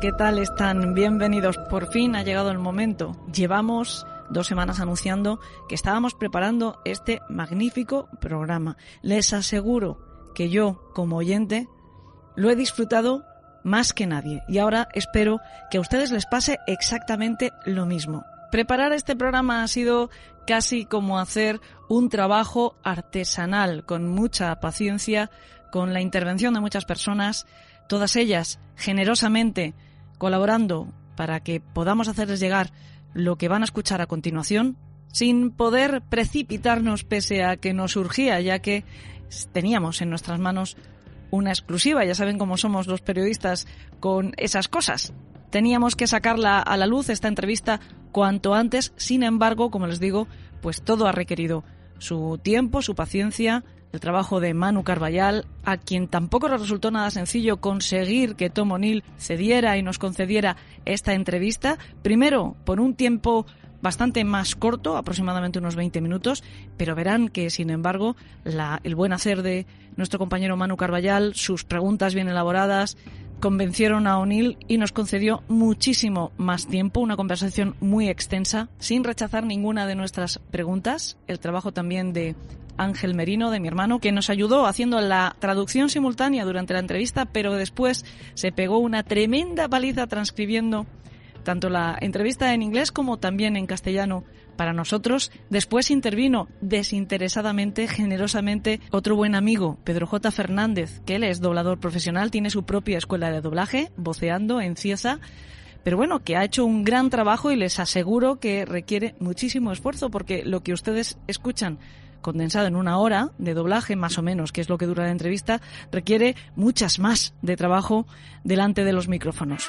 ¿qué tal están? Bienvenidos. Por fin ha llegado el momento. Llevamos dos semanas anunciando que estábamos preparando este magnífico programa. Les aseguro que yo, como oyente, lo he disfrutado más que nadie y ahora espero que a ustedes les pase exactamente lo mismo. Preparar este programa ha sido casi como hacer un trabajo artesanal, con mucha paciencia, con la intervención de muchas personas, todas ellas generosamente colaborando para que podamos hacerles llegar lo que van a escuchar a continuación, sin poder precipitarnos pese a que nos surgía, ya que teníamos en nuestras manos una exclusiva. Ya saben cómo somos los periodistas con esas cosas. Teníamos que sacarla a la luz esta entrevista cuanto antes. Sin embargo, como les digo, pues todo ha requerido su tiempo, su paciencia, el trabajo de Manu Carballal, a quien tampoco le resultó nada sencillo conseguir que Tom O'Neill cediera y nos concediera esta entrevista. Primero, por un tiempo bastante más corto, aproximadamente unos 20 minutos, pero verán que, sin embargo, el buen hacer de nuestro compañero Manu Carballal, sus preguntas bien elaboradas, convencieron a O'Neill y nos concedió muchísimo más tiempo, una conversación muy extensa, sin rechazar ninguna de nuestras preguntas. El trabajo también de Ángel Merino, de mi hermano, que nos ayudó haciendo la traducción simultánea durante la entrevista, pero después se pegó una tremenda paliza transcribiendo tanto la entrevista en inglés como también en castellano para nosotros. Después intervino desinteresadamente, generosamente, otro buen amigo, Pedro J. Fernández, que él es doblador profesional, tiene su propia escuela de doblaje, voceando en Cieza pero bueno, que ha hecho un gran trabajo y les aseguro que requiere muchísimo esfuerzo porque lo que ustedes escuchan condensado en una hora de doblaje, más o menos, que es lo que dura la entrevista, requiere muchas más de trabajo delante de los micrófonos.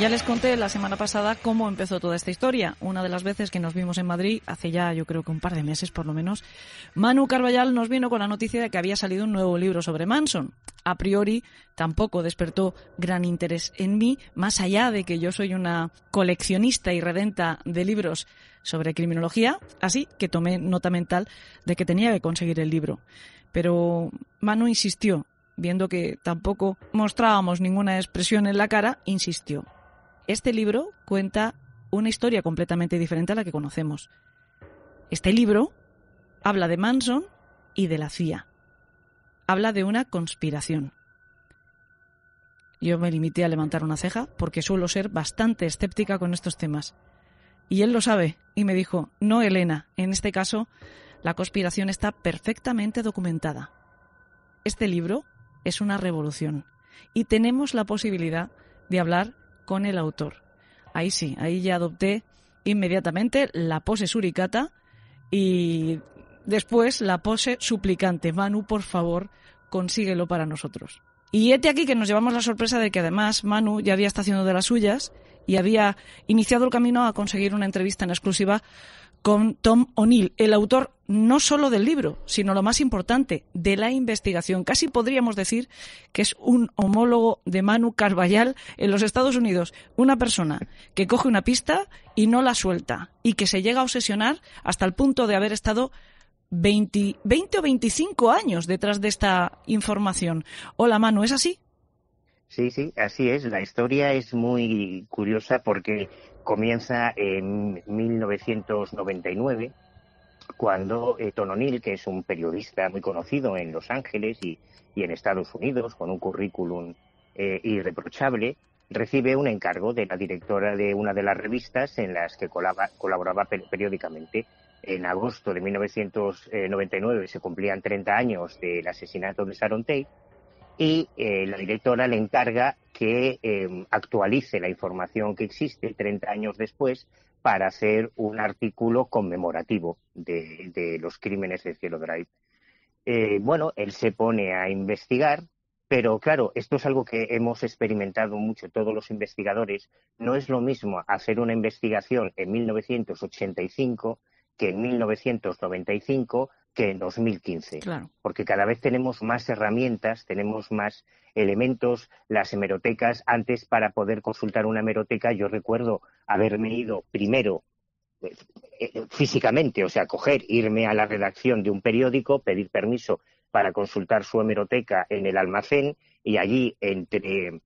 Ya les conté la semana pasada cómo empezó toda esta historia. Una de las veces que nos vimos en Madrid, hace ya yo creo que un par de meses por lo menos, Manu Carballal nos vino con la noticia de que había salido un nuevo libro sobre Manson. A priori tampoco despertó gran interés en mí, más allá de que yo soy una coleccionista y redenta de libros sobre criminología, así que tomé nota mental de que tenía que conseguir el libro. Pero Manu insistió, viendo que tampoco mostrábamos ninguna expresión en la cara, insistió. Este libro cuenta una historia completamente diferente a la que conocemos. Este libro habla de Manson y de la CIA. Habla de una conspiración. Yo me limité a levantar una ceja porque suelo ser bastante escéptica con estos temas. Y él lo sabe y me dijo, no, Elena, en este caso la conspiración está perfectamente documentada. Este libro es una revolución y tenemos la posibilidad de hablar con el autor. Ahí sí, ahí ya adopté inmediatamente la pose suricata y después la pose suplicante. Manu, por favor, consíguelo para nosotros. Y este aquí que nos llevamos la sorpresa de que además Manu ya había estado haciendo de las suyas y había iniciado el camino a conseguir una entrevista en exclusiva con Tom O'Neill, el autor no solo del libro, sino lo más importante, de la investigación. Casi podríamos decir que es un homólogo de Manu Carballal en los Estados Unidos. Una persona que coge una pista y no la suelta y que se llega a obsesionar hasta el punto de haber estado 20, 20 o 25 años detrás de esta información. Hola Manu, ¿es así? Sí, sí, así es. La historia es muy curiosa porque comienza en 1999 cuando eh, O'Neill, que es un periodista muy conocido en Los Ángeles y, en Estados Unidos, con un currículum eh, irreprochable, recibe un encargo de la directora de una de las revistas en las que colaboraba periódicamente en agosto de 1999 se cumplían 30 años del asesinato de Sharon Tate y eh, la directora le encarga que em, actualice la información que existe 30 años después para hacer un artículo conmemorativo de, los crímenes de Cielo Drive. Eh, bueno, él se pone a investigar, pero claro, esto es algo que hemos experimentado mucho todos los investigadores. No es lo mismo hacer una investigación en 1985 que en 1995 que en 2015. Porque cada vez tenemos más herramientas, tenemos más elementos. Las hemerotecas, antes para poder consultar una hemeroteca, yo recuerdo haberme ido primero eh, eh, físicamente, o sea, coger, irme a la redacción de un periódico, pedir permiso para consultar su hemeroteca en el almacén y allí entre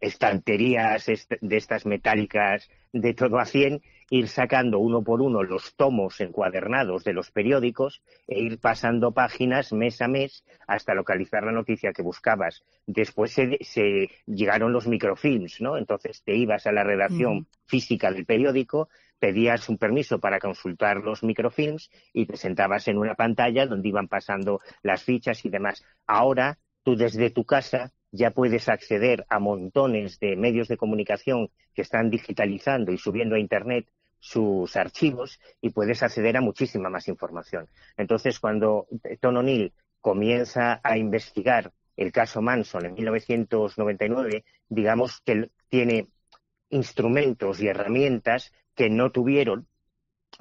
estanterías de estas metálicas de todo a cien, ir sacando uno por uno los tomos encuadernados de los periódicos e ir pasando páginas mes a mes hasta localizar la noticia que buscabas. Después se, llegaron los microfilms, ¿no? Entonces te ibas a la redacción física del periódico, pedías un permiso para consultar los microfilms y te sentabas en una pantalla donde iban pasando las fichas y demás. Ahora tú desde tu casa ya puedes acceder a montones de medios de comunicación que están digitalizando y subiendo a Internet sus archivos y puedes acceder a muchísima más información. Entonces, cuando Tom O'Neill comienza a investigar el caso Manson en 1999, digamos que tiene instrumentos y herramientas que no tuvieron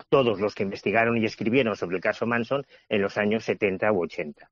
todos los que investigaron y escribieron sobre el caso Manson en los años 70 u 80